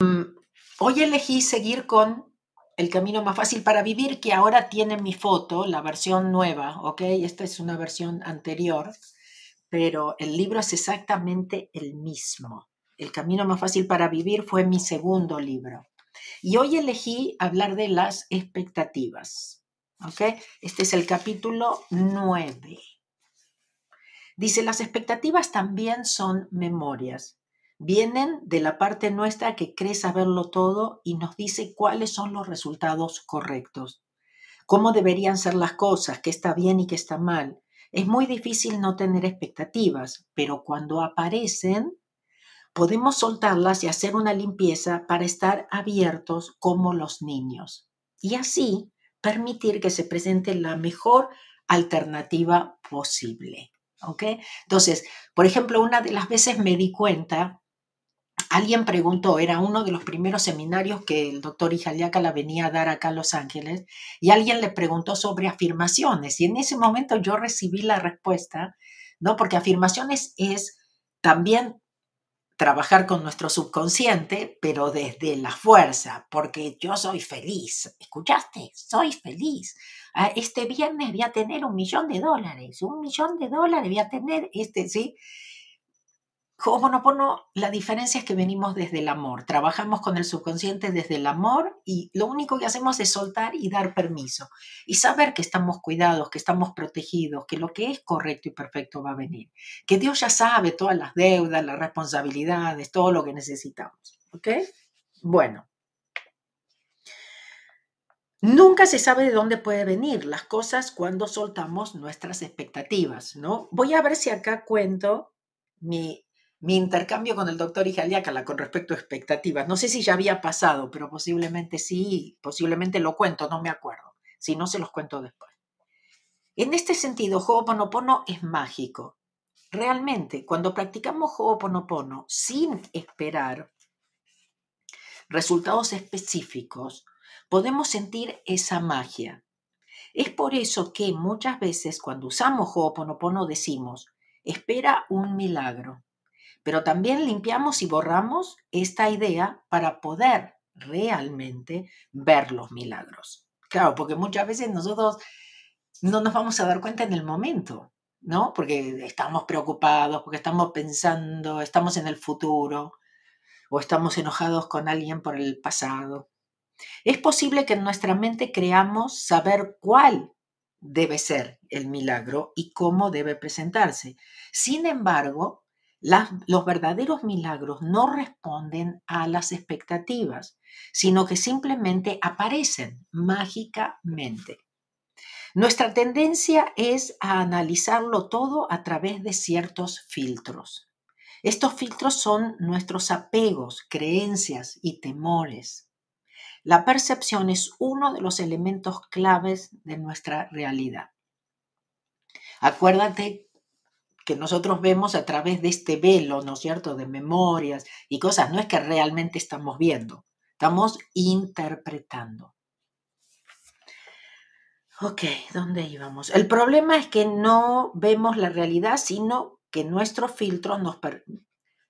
Mm, hoy elegí seguir con El camino más fácil para vivir, que ahora tiene mi foto, la versión nueva, ¿ok? Esta es una versión anterior, pero el libro es exactamente el mismo. El camino más fácil para vivir fue mi segundo libro. Y hoy elegí hablar de las expectativas, ¿ok? Este es el capítulo 9. Dice, las expectativas también son memorias vienen de la parte nuestra que cree saberlo todo y nos dice cuáles son los resultados correctos, cómo deberían ser las cosas, qué está bien y qué está mal. Es muy difícil no tener expectativas, pero cuando aparecen, podemos soltarlas y hacer una limpieza para estar abiertos como los niños. Y así permitir que se presente la mejor alternativa posible. ¿Ok? Entonces, por ejemplo, una de las veces me di cuenta alguien preguntó, era uno de los primeros seminarios que el doctor la venía a dar acá a Los Ángeles, y alguien le preguntó sobre afirmaciones, y en ese momento yo recibí la respuesta, ¿no? Porque afirmaciones es también trabajar con nuestro subconsciente, pero desde la fuerza, porque yo soy feliz. ¿Escuchaste? Soy feliz. Ah, este viernes voy a tener un millón de dólares, un millón de dólares voy a tener, este, ¿sí? Ho'oponopono, la diferencia es que venimos desde el amor, trabajamos con el subconsciente desde el amor y lo único que hacemos es soltar y dar permiso y saber que estamos cuidados, que estamos protegidos, que lo que es correcto y perfecto va a venir, que Dios ya sabe todas las deudas, las responsabilidades, todo lo que necesitamos. ¿Ok? Bueno. Nunca se sabe de dónde puede venir las cosas cuando soltamos nuestras expectativas, ¿no? Voy a ver si acá cuento mi mi intercambio con el doctor Ijaliácala con respecto a expectativas. No sé si ya había pasado, pero posiblemente sí, posiblemente lo cuento, no me acuerdo. Si no, se los cuento después. En este sentido, Ho'oponopono es mágico. Realmente, cuando practicamos Ho'oponopono sin esperar resultados específicos, podemos sentir esa magia. Es por eso que muchas veces cuando usamos Ho'oponopono decimos, espera un milagro pero también limpiamos y borramos esta idea para poder realmente ver los milagros. Claro, porque muchas veces nosotros no nos vamos a dar cuenta en el momento, ¿no? Porque estamos preocupados, porque estamos pensando, estamos en el futuro o estamos enojados con alguien por el pasado. Es posible que en nuestra mente creamos saber cuál debe ser el milagro y cómo debe presentarse. Sin embargo, los verdaderos milagros no responden a las expectativas, sino que simplemente aparecen mágicamente. Nuestra tendencia es a analizarlo todo a través de ciertos filtros. Estos filtros son nuestros apegos, creencias y temores. La percepción es uno de los elementos claves de nuestra realidad. Acuérdate que nosotros vemos a través de este velo, ¿no es cierto?, de memorias y cosas, no es que realmente estamos viendo, estamos interpretando. Ok, ¿dónde íbamos? El problema es que no vemos la realidad, sino que nuestros filtros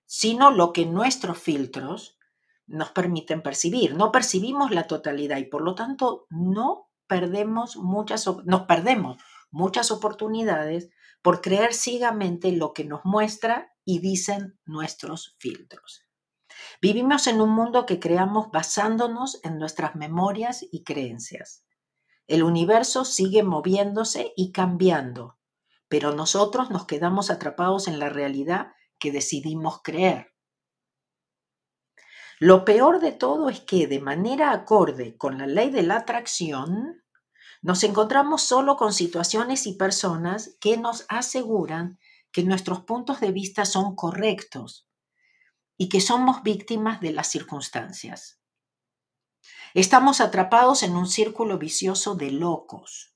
sino lo que nuestros filtros nos permiten percibir. No percibimos la totalidad y por lo tanto no perdemos muchas nos perdemos muchas oportunidades por creer ciegamente lo que nos muestra y dicen nuestros filtros. Vivimos en un mundo que creamos basándonos en nuestras memorias y creencias. El universo sigue moviéndose y cambiando, pero nosotros nos quedamos atrapados en la realidad que decidimos creer. Lo peor de todo es que de manera acorde con la ley de la atracción, nos encontramos solo con situaciones y personas que nos aseguran que nuestros puntos de vista son correctos y que somos víctimas de las circunstancias. Estamos atrapados en un círculo vicioso de locos.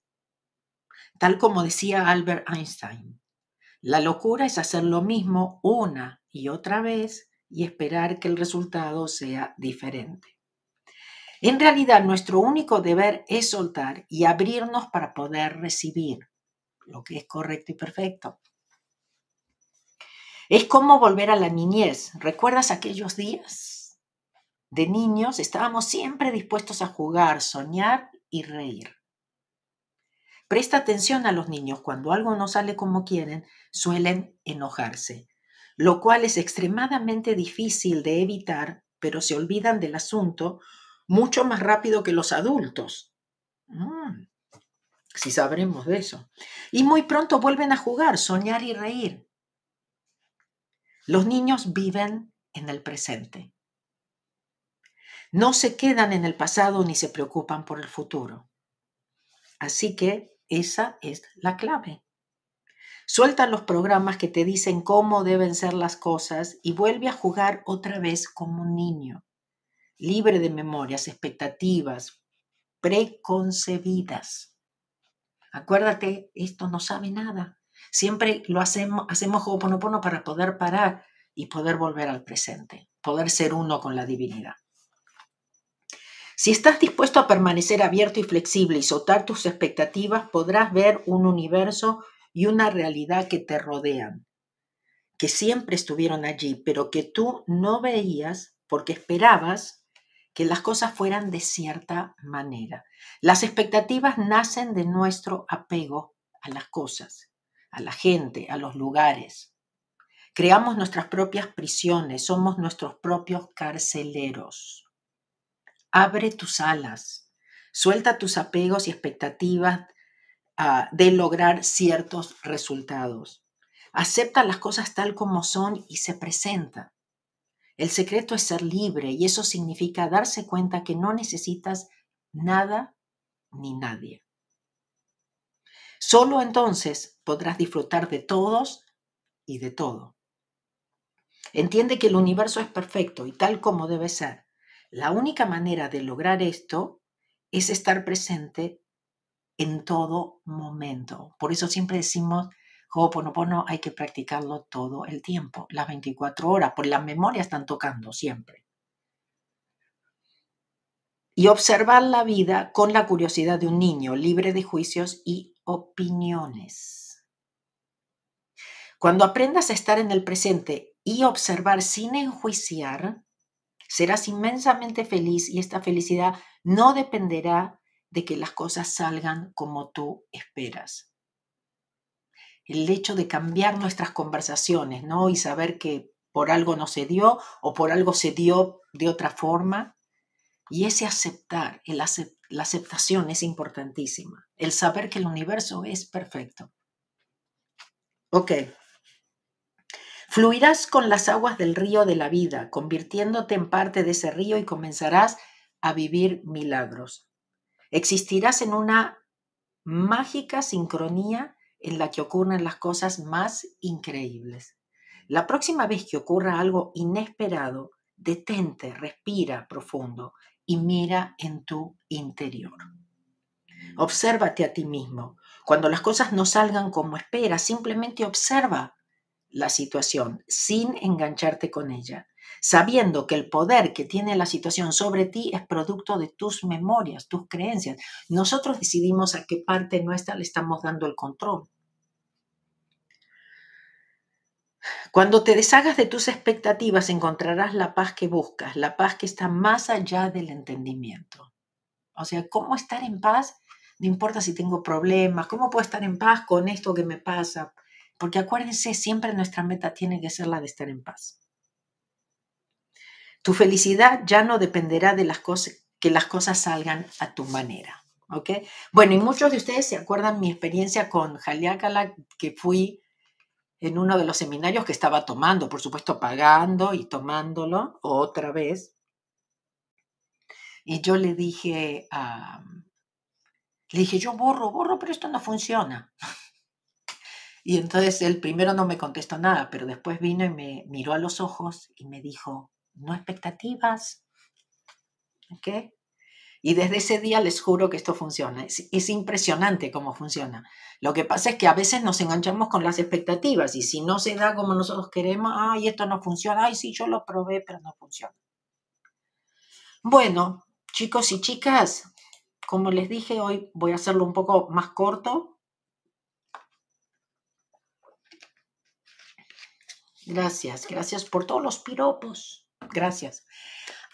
Tal como decía Albert Einstein, la locura es hacer lo mismo una y otra vez y esperar que el resultado sea diferente. En realidad, nuestro único deber es soltar y abrirnos para poder recibir lo que es correcto y perfecto. Es como volver a la niñez. ¿Recuerdas aquellos días? de niños estábamos siempre dispuestos a jugar, soñar y reír. Presta atención a los niños, cuando algo no sale como quieren, suelen enojarse, lo cual es extremadamente difícil de evitar, pero se olvidan del asunto mucho más rápido que los adultos. Mm, si sabremos de eso. Y muy pronto vuelven a jugar, soñar y reír. Los niños viven en el presente. No se quedan en el pasado ni se preocupan por el futuro. Así que esa es la clave. Suelta los programas que te dicen cómo deben ser las cosas y vuelve a jugar otra vez como un niño, libre de memorias, expectativas, preconcebidas. Acuérdate, esto no sabe nada. Siempre lo hacemos, hacemos Ho'oponopono para poder parar y poder volver al presente, poder ser uno con la divinidad. Si estás dispuesto a permanecer abierto y flexible y soltar tus expectativas, podrás ver un universo y una realidad que te rodean, que siempre estuvieron allí, pero que tú no veías porque esperabas que las cosas fueran de cierta manera. Las expectativas nacen de nuestro apego a las cosas, a la gente, a los lugares. Creamos nuestras propias prisiones, somos nuestros propios carceleros. Abre tus alas, suelta tus apegos y expectativas ah, de lograr ciertos resultados. Acepta las cosas tal como son y se presenta. El secreto es ser libre y eso significa darse cuenta que no necesitas nada ni nadie. Solo entonces podrás disfrutar de todos y de todo. Entiende que el universo es perfecto y tal como debe ser. La única manera de lograr esto es estar presente en todo momento. Por eso siempre decimos, Ho'oponopono hay que practicarlo todo el tiempo, las 24 horas, por las memorias están tocando siempre. Y observar la vida con la curiosidad de un niño, libre de juicios y opiniones. Cuando aprendas a estar en el presente y observar sin enjuiciar, Serás inmensamente feliz y esta felicidad no dependerá de que las cosas salgan como tú esperas. El hecho de cambiar nuestras conversaciones, ¿no? Y saber que por algo no se dio o por algo se dio de otra forma. Y ese aceptar, la aceptación es importantísima. El saber que el universo es perfecto. Ok, Fluirás con las aguas del río de la vida, convirtiéndote en parte de ese río y comenzarás a vivir milagros. Existirás en una mágica sincronía en la que ocurren las cosas más increíbles. La próxima vez que ocurra algo inesperado, detente, respira profundo y mira en tu interior. Obsérvate a ti mismo. Cuando las cosas no salgan como esperas, simplemente observa la situación sin engancharte con ella, sabiendo que el poder que tiene la situación sobre ti es producto de tus memorias, tus creencias. Nosotros decidimos a qué parte nuestra le estamos dando el control. Cuando te deshagas de tus expectativas encontrarás la paz que buscas, la paz que está más allá del entendimiento. O sea, ¿cómo estar en paz? No importa si tengo problemas, ¿cómo puedo estar en paz con esto que me pasa? Porque acuérdense, siempre nuestra meta tiene que ser la de estar en paz. Tu felicidad ya no dependerá de las cosas, que las cosas salgan a tu manera. Bueno, y muchos de ustedes se acuerdan mi experiencia con Jaliácala, que fui en uno de los seminarios que estaba tomando, por supuesto pagando y tomándolo otra vez. Y yo le dije, le dije, yo borro, borro, pero esto no funciona. Y entonces él primero no me contestó nada, pero después vino y me miró a los ojos y me dijo, no expectativas. ¿Ok? Y desde ese día les juro que esto funciona. Es, impresionante cómo funciona. Lo que pasa es que a veces nos enganchamos con las expectativas y si no se da como nosotros queremos, ay, esto no funciona, ay, sí, yo lo probé, pero no funciona. Bueno, chicos y chicas, como les dije, hoy voy a hacerlo un poco más corto Gracias, gracias por todos los piropos. Gracias.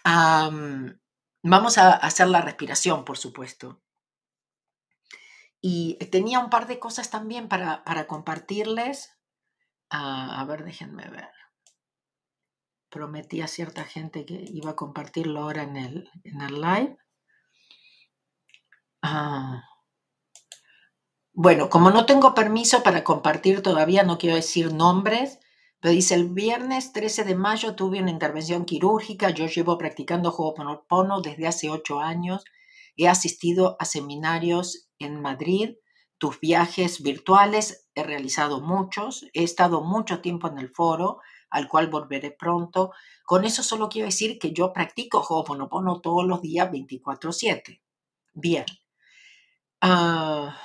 vamos a hacer la respiración, por supuesto. Y tenía un par de cosas también para, para compartirles. Ah, a ver, déjenme ver. Prometí a cierta gente que iba a compartirlo ahora en el, en el live. Ah. Bueno, como no tengo permiso para compartir todavía, no quiero decir nombres, pero dice, el viernes 13 de mayo tuve una intervención quirúrgica, yo llevo practicando Ho'oponopono desde hace ocho años, he asistido a seminarios en Madrid, tus viajes virtuales, he realizado muchos, he estado mucho tiempo en el foro, al cual volveré pronto. Con eso solo quiero decir que yo practico Ho'oponopono todos los días 24/7. Bien. Ah,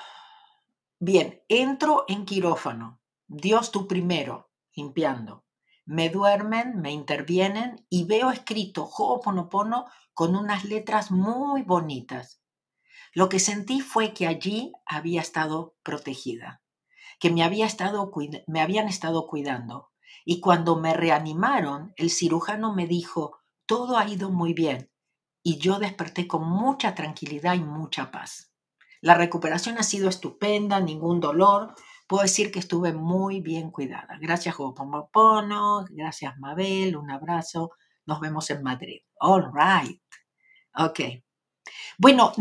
bien, entro en quirófano. Dios tú primero limpiando. Me duermen, me intervienen y veo escrito Ho'oponopono con unas letras muy bonitas. Lo que sentí fue que allí había estado protegida, que me, había estado, me habían estado cuidando. Y cuando me reanimaron, el cirujano me dijo, todo ha ido muy bien. Y yo desperté con mucha tranquilidad y mucha paz. La recuperación ha sido estupenda, ningún dolor, puedo decir que estuve muy bien cuidada. Gracias, Ho'oponopono, gracias, Mabel, un abrazo. Nos vemos en Madrid. All right. Ok. Bueno,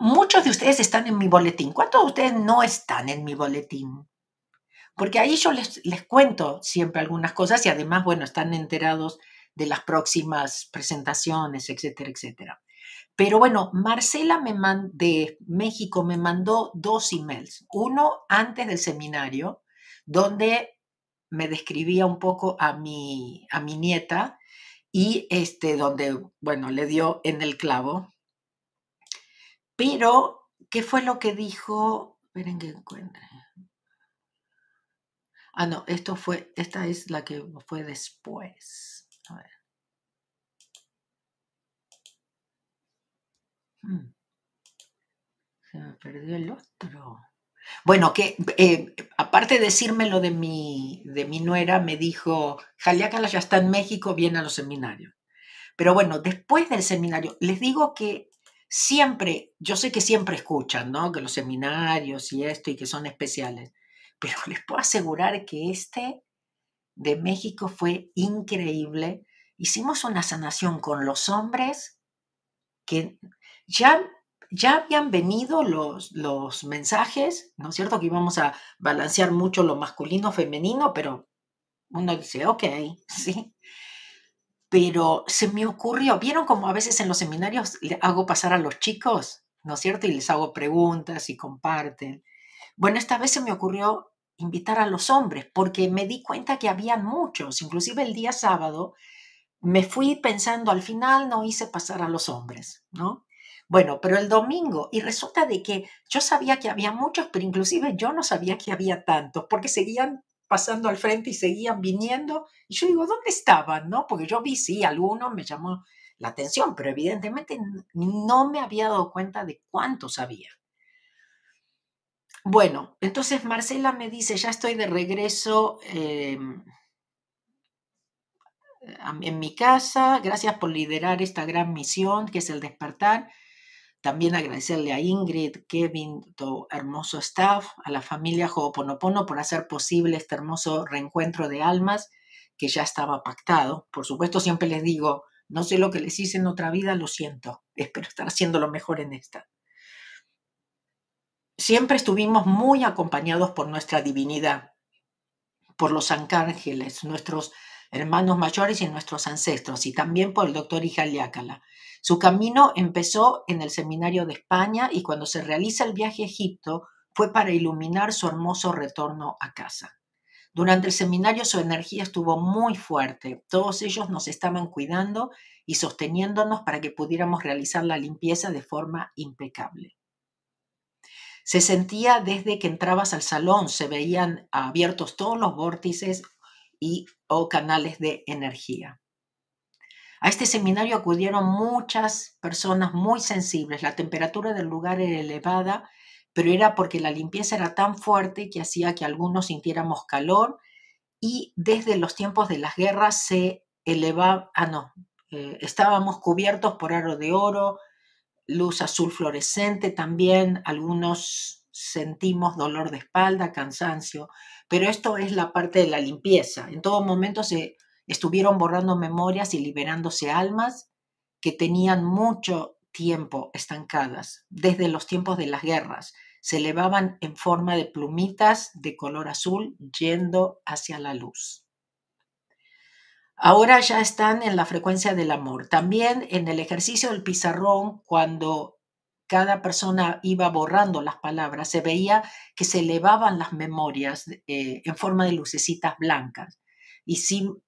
muchos de ustedes están en mi boletín. ¿Cuántos de ustedes no están en mi boletín? Porque ahí yo les, les cuento siempre algunas cosas y además, bueno, están enterados de las próximas presentaciones, etcétera, etcétera. Pero bueno, Marcela me de México me mandó dos emails. Uno antes del seminario, donde me describía un poco a mi, a mi nieta y este, donde, bueno, le dio en el clavo. Pero, ¿qué fue lo que dijo? Esperen que encuentre. Ah, no, esto fue, esta es la que fue después. A ver. Se me perdió el otro. Bueno, que eh, aparte de decirme lo de mi, de mi nuera, me dijo, Jaliácala ya está en México, viene a los seminarios. Pero bueno, después del seminario, les digo que siempre, yo sé que siempre escuchan, ¿no? Que los seminarios y esto y que son especiales, pero les puedo asegurar que este de México fue increíble. Hicimos una sanación con los hombres que ya, ya habían venido los, los mensajes, ¿no es cierto? Que íbamos a balancear mucho lo masculino, femenino, pero uno dice, ok, sí. Pero se me ocurrió, ¿vieron como a veces en los seminarios le hago pasar a los chicos, ¿no es cierto? Y les hago preguntas y comparten. Bueno, esta vez se me ocurrió invitar a los hombres, porque me di cuenta que habían muchos, inclusive el día sábado, me fui pensando, al final no hice pasar a los hombres, ¿no? Bueno, pero el domingo, y resulta de que yo sabía que había muchos, pero inclusive yo no sabía que había tantos, porque seguían pasando al frente y seguían viniendo. Y yo digo, ¿dónde estaban? ¿No? Porque yo vi, sí, algunos me llamó la atención, pero evidentemente no me había dado cuenta de cuántos había. Bueno, entonces Marcela me dice, ya estoy de regreso em, en mi casa, gracias por liderar esta gran misión que es el despertar. También agradecerle a Ingrid, Kevin, tu hermoso staff, a la familia Ho'oponopono por hacer posible este hermoso reencuentro de almas que ya estaba pactado. Por supuesto, siempre les digo, no sé lo que les hice en otra vida, lo siento. Espero estar haciendo lo mejor en esta. Siempre estuvimos muy acompañados por nuestra divinidad, por los arcángeles, nuestros hermanos mayores y nuestros ancestros, y también por el doctor Ijaliácala. Su camino empezó en el Seminario de España y cuando se realiza el viaje a Egipto fue para iluminar su hermoso retorno a casa. Durante el seminario su energía estuvo muy fuerte. Todos ellos nos estaban cuidando y sosteniéndonos para que pudiéramos realizar la limpieza de forma impecable. Se sentía desde que entrabas al salón, se veían abiertos todos los vórtices o canales de energía. A este seminario acudieron muchas personas muy sensibles. La temperatura del lugar era elevada, pero era porque la limpieza era tan fuerte que hacía que algunos sintiéramos calor y desde los tiempos de las guerras se elevaba, ah no, eh, estábamos cubiertos por aro de oro, luz azul fluorescente también, algunos sentimos dolor de espalda, cansancio, pero esto es la parte de la limpieza. En todo momento se estuvieron borrando memorias y liberándose almas que tenían mucho tiempo estancadas, desde los tiempos de las guerras. Se elevaban en forma de plumitas de color azul yendo hacia la luz. Ahora ya están en la frecuencia del amor. También en el ejercicio del pizarrón, cuando cada persona iba borrando las palabras, se veía que se elevaban las memorias eh, en forma de lucecitas blancas.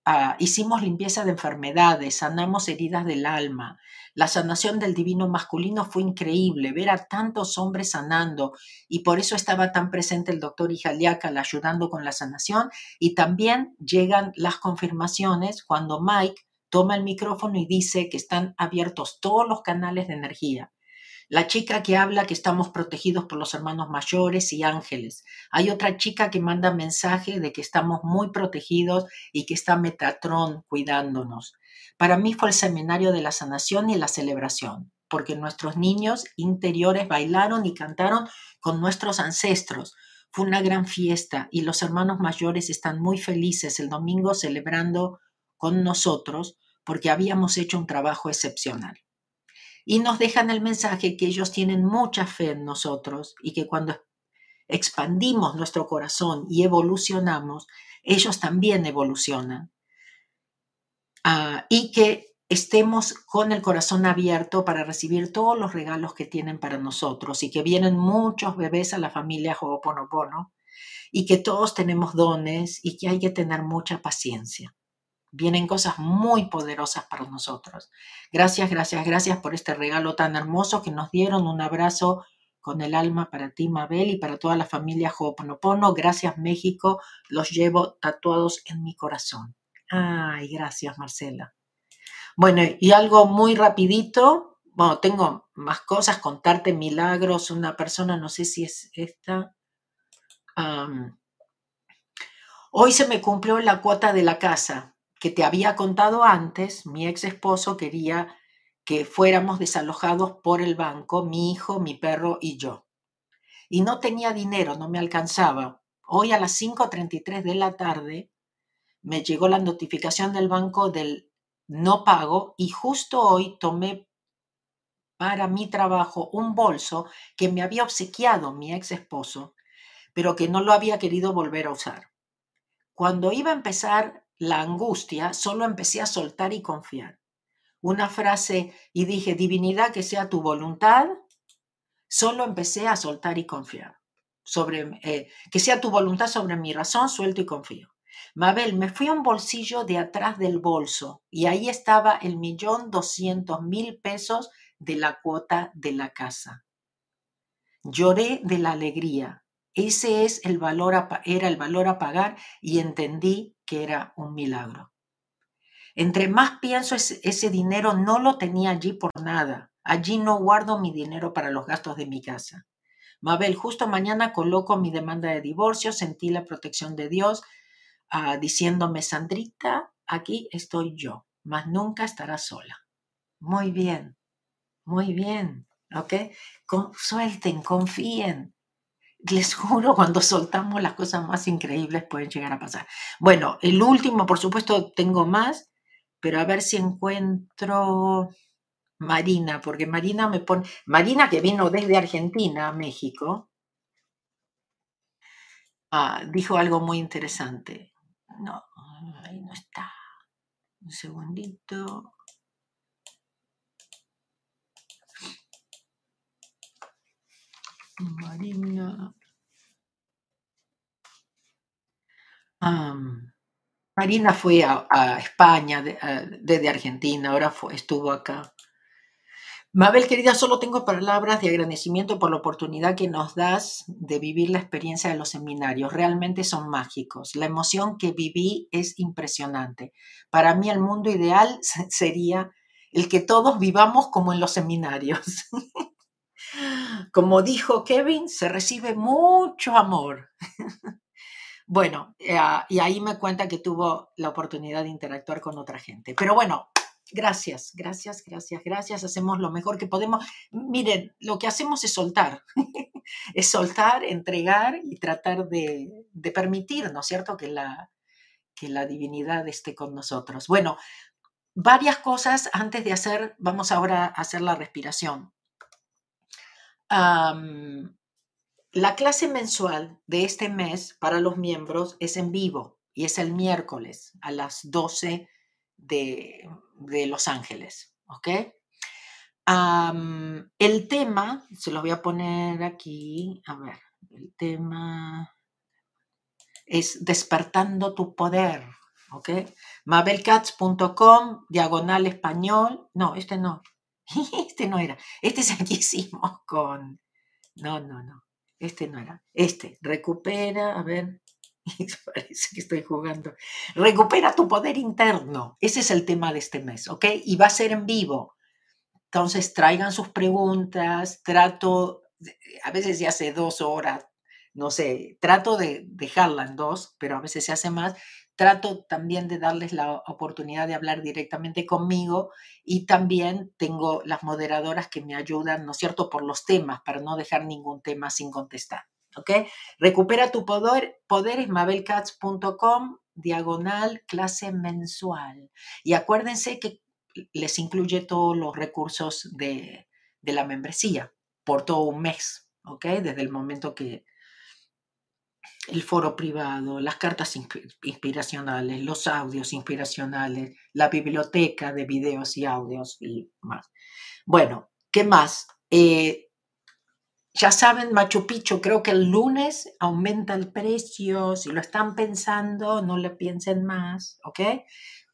Ah, hicimos limpieza de enfermedades, sanamos heridas del alma. La sanación del divino masculino fue increíble, ver a tantos hombres sanando y por eso estaba tan presente el doctor Ijaliacal ayudando con la sanación y también llegan las confirmaciones cuando Mike toma el micrófono y dice que están abiertos todos los canales de energía. La chica que habla que estamos protegidos por los hermanos mayores y ángeles. Hay otra chica que manda mensaje de que estamos muy protegidos y que está Metatron cuidándonos. Para mí fue el seminario de la sanación y la celebración, porque nuestros niños interiores bailaron y cantaron con nuestros ancestros. Fue una gran fiesta y los hermanos mayores están muy felices el domingo celebrando con nosotros porque habíamos hecho un trabajo excepcional y nos dejan el mensaje que ellos tienen mucha fe en nosotros y que cuando expandimos nuestro corazón y evolucionamos, ellos también evolucionan. Ah, y que estemos con el corazón abierto para recibir todos los regalos que tienen para nosotros y que vienen muchos bebés a la familia Ho'oponopono y que todos tenemos dones y que hay que tener mucha paciencia. Vienen cosas muy poderosas para nosotros. Gracias, gracias, gracias por este regalo tan hermoso que nos dieron. Un abrazo con el alma para ti, Mabel, y para toda la familia Ho'oponopono. Gracias, México. Los llevo tatuados en mi corazón. Ay, gracias, Marcela. Bueno, y algo muy rapidito. Bueno, tengo más cosas, contarte milagros. Una persona, no sé si es esta. hoy se me cumplió la cuota de la casa que te había contado antes, mi ex esposo quería que fuéramos desalojados por el banco, mi hijo, mi perro y yo. Y no tenía dinero, no me alcanzaba. Hoy a las 5.33 de la tarde me llegó la notificación del banco del no pago y justo hoy tomé para mi trabajo un bolso que me había obsequiado mi ex esposo, pero que no lo había querido volver a usar. Cuando iba a empezar la angustia, solo empecé a soltar y confiar. Una frase y dije, divinidad, que sea tu voluntad, solo empecé a soltar y confiar. Sobre, eh, que sea tu voluntad sobre mi razón, suelto y confío. Mabel, me fui a un bolsillo de atrás del bolso y ahí estaba el millón doscientos mil pesos de la cuota de la casa. Lloré de la alegría. Ese es el valor era el valor a pagar y entendí que era un milagro. Entre más pienso, ese, dinero no lo tenía allí por nada. Allí no guardo mi dinero para los gastos de mi casa. Mabel, justo mañana coloco mi demanda de divorcio, sentí la protección de Dios ah, diciéndome, Sandrita, aquí estoy yo, mas nunca estarás sola. Muy bien, muy bien, ¿ok? suelten, confíen, les juro, cuando soltamos las cosas más increíbles pueden llegar a pasar. Bueno, el último, por supuesto, tengo más, pero a ver si encuentro Marina, porque Marina me pone, Marina que vino desde Argentina a México, ah, dijo algo muy interesante. No, ahí no está. Un segundito. Marina. Marina fue a, España desde Argentina, ahora estuvo acá. Mabel, querida, solo tengo palabras de agradecimiento por la oportunidad que nos das de vivir la experiencia de los seminarios. Realmente son mágicos. La emoción que viví es impresionante. Para mí el mundo ideal sería el que todos vivamos como en los seminarios. Como dijo Kevin, se recibe mucho amor. bueno, eh, y ahí me cuenta que tuvo la oportunidad de interactuar con otra gente. Pero bueno, Gracias, gracias, gracias, gracias. Hacemos lo mejor que podemos. Miren, lo que hacemos es soltar. es soltar, entregar y tratar de, de permitir, ¿no es cierto?, que la, que la divinidad esté con nosotros. Bueno, varias cosas antes de hacer, vamos ahora a hacer la respiración. La clase mensual de este mes para los miembros es en vivo y es el miércoles a las 12 de, Los Ángeles. ¿Ok? el tema, se lo voy a poner aquí, a ver, el tema es despertando tu poder. ¿Ok? Mabelcats.com, diagonal español. No, este no. Este no era. Este es el que hicimos con. No, no, no. Este no era. Este. Recupera. A ver. Parece que estoy jugando. Recupera tu poder interno. Ese es el tema de este mes, ¿ok? Y va a ser en vivo. Entonces traigan sus preguntas. Trato. A veces ya hace dos horas. No sé. Trato de dejarla en dos, pero a veces se hace más trato también de darles la oportunidad de hablar directamente conmigo y también tengo las moderadoras que me ayudan, ¿no es cierto?, por los temas, para no dejar ningún tema sin contestar. ¿Ok? Recupera tu poder, poder es mabelcats.com, diagonal, clase mensual. Y acuérdense que les incluye todos los recursos de, de la membresía por todo un mes, ¿ok? Desde el momento que, el foro privado, las cartas inspiracionales, los audios inspiracionales, la biblioteca de videos y audios y más. Bueno, ¿qué más? Eh, ya saben, Machu Picchu, creo que el lunes aumenta el precio. Si lo están pensando, no le piensen más, ¿ok?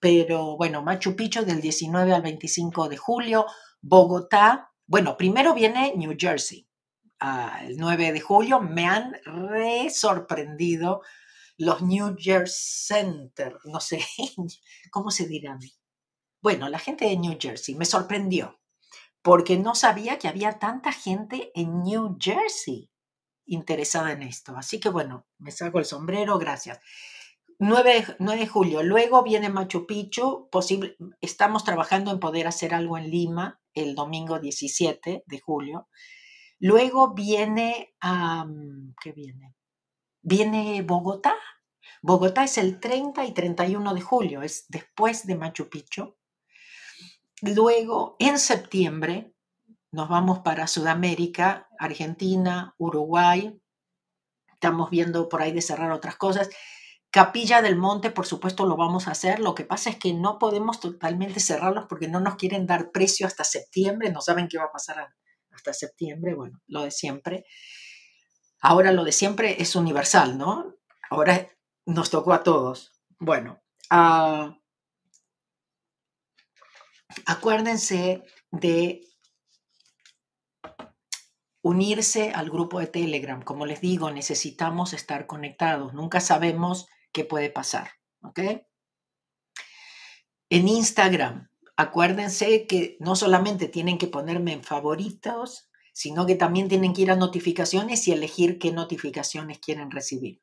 Pero bueno, Machu Picchu del 19 al 25 de julio, Bogotá. Bueno, primero viene New Jersey, el 9 de julio, me han re sorprendido los New Jersey Center, no sé, ¿cómo se dirán? Bueno, la gente de New Jersey me sorprendió, porque no sabía que había tanta gente en New Jersey interesada en esto. Así que bueno, me saco el sombrero, gracias. 9, 9, de julio, luego viene Machu Picchu, posible, estamos trabajando en poder hacer algo en Lima el domingo 17 de julio. Luego viene, ¿qué viene? Viene Bogotá. Bogotá es el 30 y 31 de julio, es después de Machu Picchu. Luego, en septiembre, nos vamos para Sudamérica, Argentina, Uruguay. Estamos viendo por ahí de cerrar otras cosas. Capilla del Monte, por supuesto, lo vamos a hacer. Lo que pasa es que no podemos totalmente cerrarlos porque no nos quieren dar precio hasta septiembre. No saben qué va a pasar hasta septiembre, bueno, lo de siempre. Ahora lo de siempre es universal, ¿no? Ahora nos tocó a todos. Bueno, ah, acuérdense de unirse al grupo de Telegram. Como les digo, necesitamos estar conectados. Nunca sabemos qué puede pasar. ¿Ok? En Instagram, acuérdense que no solamente tienen que ponerme en favoritos, sino que también tienen que ir a notificaciones y elegir qué notificaciones quieren recibir.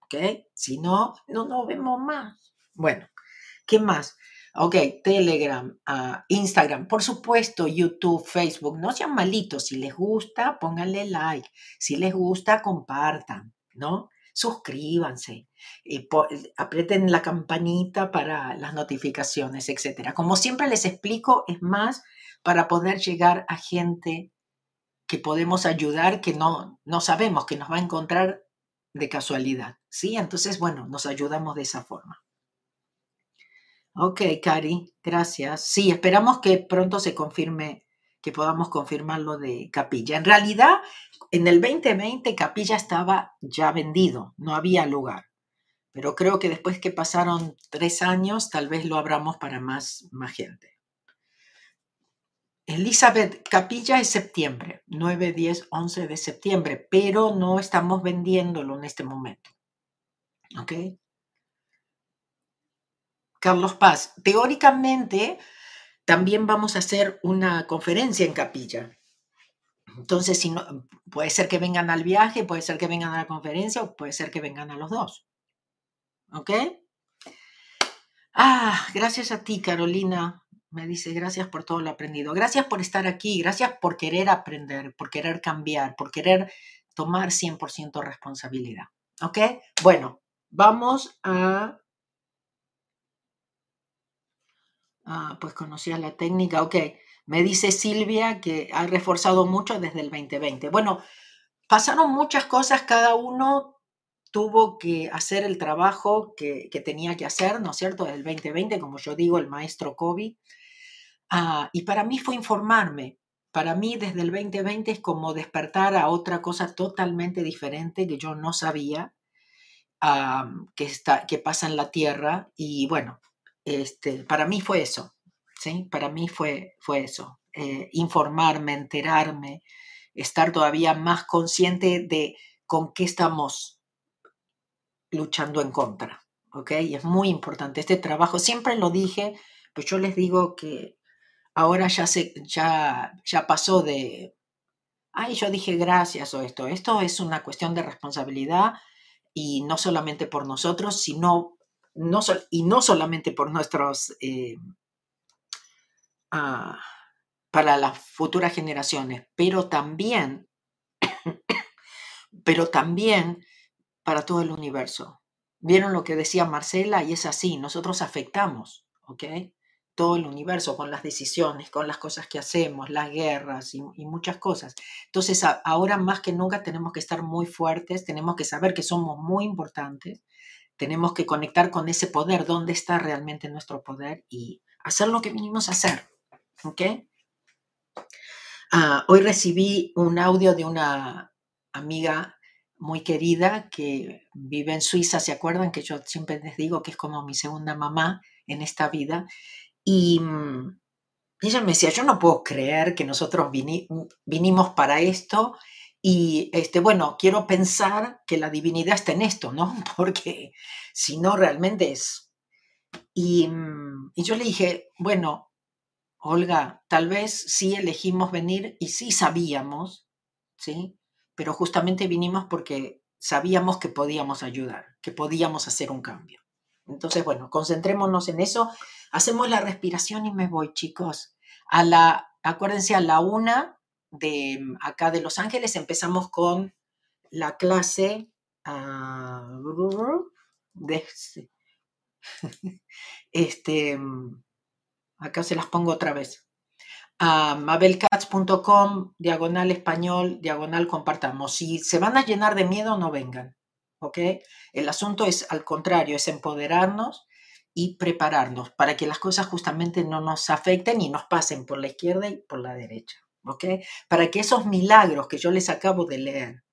¿Ok? Si no, no nos vemos más. Bueno, ¿qué más? Ok, Telegram, ah, Instagram, por supuesto, YouTube, Facebook. No sean malitos. Si les gusta, pónganle like. Si les gusta, compartan, ¿no? Suscríbanse, y aprieten la campanita para las notificaciones, etc. Como siempre les explico, es más para poder llegar a gente que podemos ayudar, que no, no sabemos, que nos va a encontrar de casualidad. ¿Sí? Entonces, bueno, nos ayudamos de esa forma. Ok, Cari, gracias. Sí, esperamos que pronto se confirme que podamos confirmar lo de Capilla. En realidad, en el 2020 Capilla estaba ya vendido, no había lugar. Pero creo que después que pasaron tres años, tal vez lo abramos para más, más gente. Elizabeth, Capilla es septiembre, 9, 10, 11 de septiembre, pero no estamos vendiéndolo en este momento. ¿Ok? Carlos Paz, teóricamente también vamos a hacer una conferencia en capilla. Entonces, si no, puede ser que vengan al viaje, puede ser que vengan a la conferencia o puede ser que vengan a los dos. ¿Ok? Ah, gracias a ti, Carolina. me dice, gracias por todo lo aprendido. Gracias por estar aquí, gracias por querer aprender, por querer cambiar, por querer tomar 100% responsabilidad. ¿Ok? Bueno, vamos a... Ah, pues conocía la técnica, ok. Me dice Silvia que ha reforzado mucho desde el 2020. Bueno, pasaron muchas cosas, cada uno tuvo que hacer el trabajo que, tenía que hacer, ¿no es cierto?, del 2020, como yo digo, el maestro COVID. Ah, y para mí fue informarme. Para mí desde el 2020 es como despertar a otra cosa totalmente diferente que yo no sabía ah, que, está, que pasa en la Tierra. Y bueno, este, para mí fue eso, ¿sí? Para mí fue, fue eso, eh, informarme, enterarme, estar todavía más consciente de con qué estamos luchando en contra. ¿Ok? Y es muy importante este trabajo. Siempre lo dije, pues yo les digo que ahora ya, se, ya, ya pasó de, ay, yo dije gracias o esto. Esto es una cuestión de responsabilidad y no solamente por nosotros, sino, no y no solamente por nuestros, eh, ah, para las futuras generaciones, pero también, pero también para todo el universo. ¿Vieron lo que decía Marcela? Y es así, nosotros afectamos, ¿ok? Todo el universo con las decisiones, con las cosas que hacemos, las guerras y, muchas cosas. Entonces, ahora más que nunca tenemos que estar muy fuertes, tenemos que saber que somos muy importantes, tenemos que conectar con ese poder, dónde está realmente nuestro poder y hacer lo que vinimos a hacer, ¿ok? Ah, hoy recibí un audio de una amiga muy querida que vive en Suiza, ¿se acuerdan? Que yo siempre les digo que es como mi segunda mamá en esta vida. Y mm, ella me decía, yo no puedo creer que nosotros vinimos para esto y, este, bueno, quiero pensar que la divinidad está en esto, ¿no? Porque si no, realmente es... Y, mm, y yo le dije, bueno, Olga, tal vez sí elegimos venir y sí sabíamos, ¿sí? pero justamente vinimos porque sabíamos que podíamos ayudar, que podíamos hacer un cambio. Entonces, bueno, concentrémonos en eso. Hacemos la respiración y me voy, chicos. A la, acuérdense, a la una de acá de Los Ángeles empezamos con la clase uh, de, este, acá se las pongo otra vez a mabelcats.com, diagonal español, diagonal compartamos. Si se van a llenar de miedo, no vengan. ¿Ok? El asunto es al contrario, es empoderarnos y prepararnos para que las cosas justamente no nos afecten y nos pasen por la izquierda y por la derecha. ¿Ok? Para que esos milagros que yo les acabo de leer,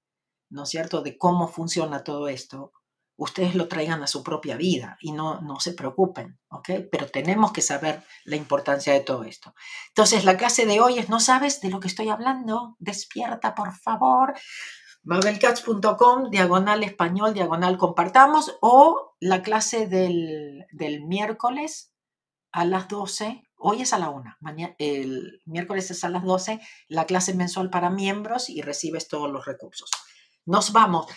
¿no es cierto?, de cómo funciona todo esto, ustedes lo traigan a su propia vida y no, no se preocupen, ¿ok? Pero tenemos que saber la importancia de todo esto. Entonces, la clase de hoy es, ¿no sabes de lo que estoy hablando? Despierta, por favor. Mabelcats.com, diagonal español, diagonal compartamos, o la clase del, del miércoles a las 12, hoy es a la 1, el miércoles es a las 12, la clase mensual para miembros y recibes todos los recursos. Nos vamos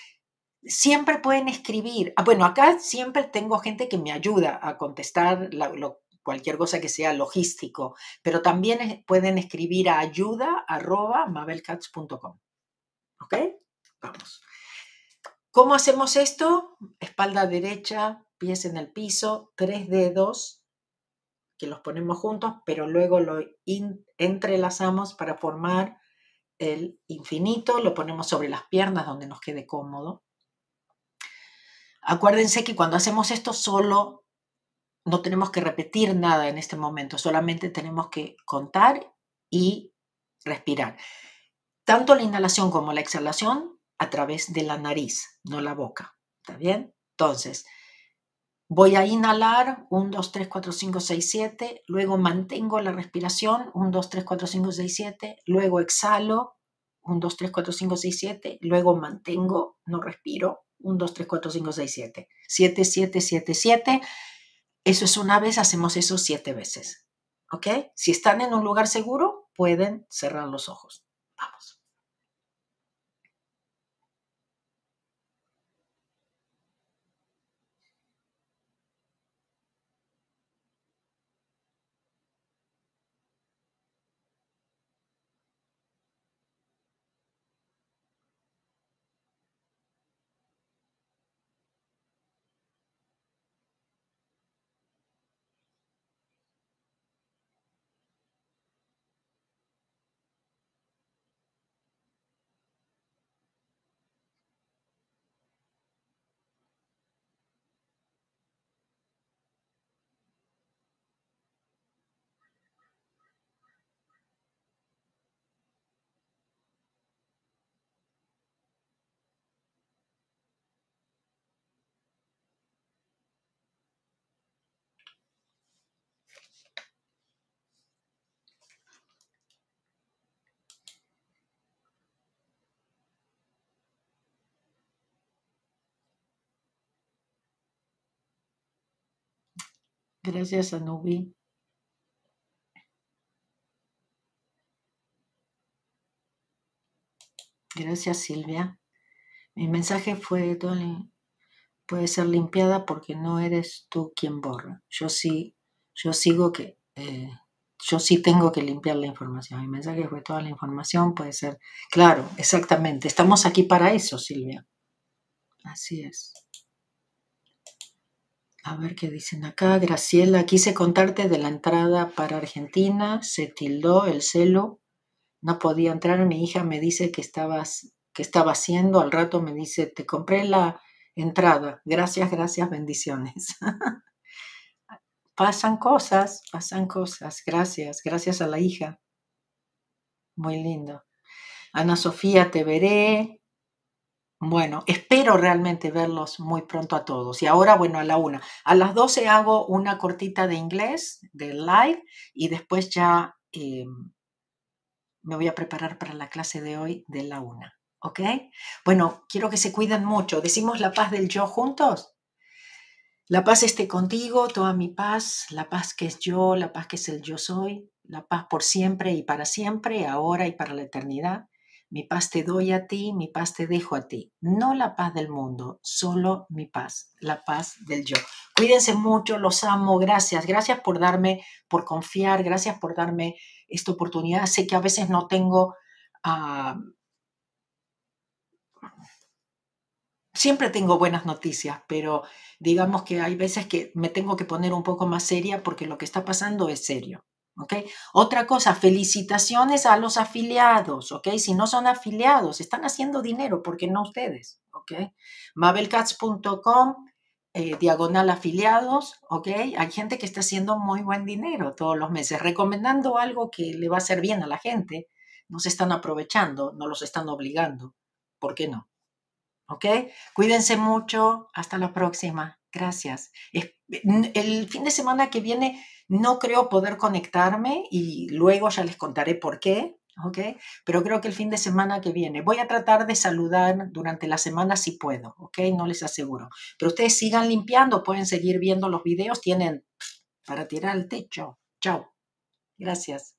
siempre pueden escribir. Ah, bueno, acá siempre tengo gente que me ayuda a contestar cualquier cosa que sea logístico, pero también pueden escribir a ayuda.mabelcats.com. ¿Ok? Vamos. ¿Cómo hacemos esto? Espalda derecha, pies en el piso, tres dedos que los ponemos juntos, pero luego lo entrelazamos para formar el infinito, lo ponemos sobre las piernas donde nos quede cómodo. Acuérdense que cuando hacemos esto solo no tenemos que repetir nada en este momento, solamente tenemos que contar y respirar. Tanto la inhalación como la exhalación a través de la nariz, no la boca. ¿Está bien? Entonces, voy a inhalar 1, 2, 3, 4, 5, 6, 7, luego mantengo la respiración 1, 2, 3, 4, 5, 6, 7, luego exhalo 1, 2, 3, 4, 5, 6, 7, luego mantengo, no respiro 1, 2, 3, 4, 5, 6, 7. 7, 7, 7, 7. Eso es una vez, hacemos eso siete veces. ¿Ok? Si están en un lugar seguro, pueden cerrar los ojos. Vamos. Gracias, Anubi. Gracias, Silvia. Mi mensaje fue, puede ser limpiada porque no eres tú quien borra. Yo sí, yo sigo que, eh, yo sí tengo que limpiar la información. Mi mensaje fue toda la información, puede ser, claro, exactamente. Estamos aquí para eso, Silvia. Así es. A ver qué dicen acá. Graciela, quise contarte de la entrada para Argentina. Se tildó el celo no podía entrar, mi hija me dice que estabas que estaba haciendo, al rato me dice, te compré la entrada, gracias, gracias, bendiciones. pasan cosas, pasan cosas, gracias, gracias a la hija. Muy lindo. Ana Sofía, te veré. Bueno, espero realmente verlos muy pronto a todos. Y ahora, bueno, a la una. A las doce hago una cortita de inglés, de live, y después ya em, me voy a preparar para la clase de hoy de la una. ¿Ok? Bueno, quiero que se cuiden mucho. Decimos la paz del yo juntos. La paz esté contigo, toda mi paz, la paz que es yo, la paz que es el yo soy, la paz por siempre y para siempre, ahora y para la eternidad. Mi paz te doy a ti, mi paz te dejo a ti. No la paz del mundo, solo mi paz, la paz del yo. Cuídense mucho, los amo, gracias. Gracias por darme, por confiar, gracias por darme esta oportunidad. Sé que a veces no tengo... Ah, siempre tengo buenas noticias, pero digamos que hay veces que me tengo que poner un poco más seria porque lo que está pasando es serio. Otra cosa, felicitaciones a los afiliados, ¿ok? Si no son afiliados, están haciendo dinero, porque no ustedes? ¿ok? Mabelcats.com, eh, diagonal afiliados, ¿ok? Hay gente que está haciendo muy buen dinero todos los meses, recomendando algo que le va a hacer bien a la gente. No se están aprovechando, no los están obligando. ¿Por qué no? ¿Ok? Cuídense mucho. Hasta la próxima. Gracias. El fin de semana que viene no creo poder conectarme y luego ya les contaré por qué, ¿ok? Pero creo que el fin de semana que viene voy a tratar de saludar durante la semana si puedo, ¿ok? No les aseguro. Pero ustedes sigan limpiando, pueden seguir viendo los videos, tienen para tirar el techo. Chao. Gracias.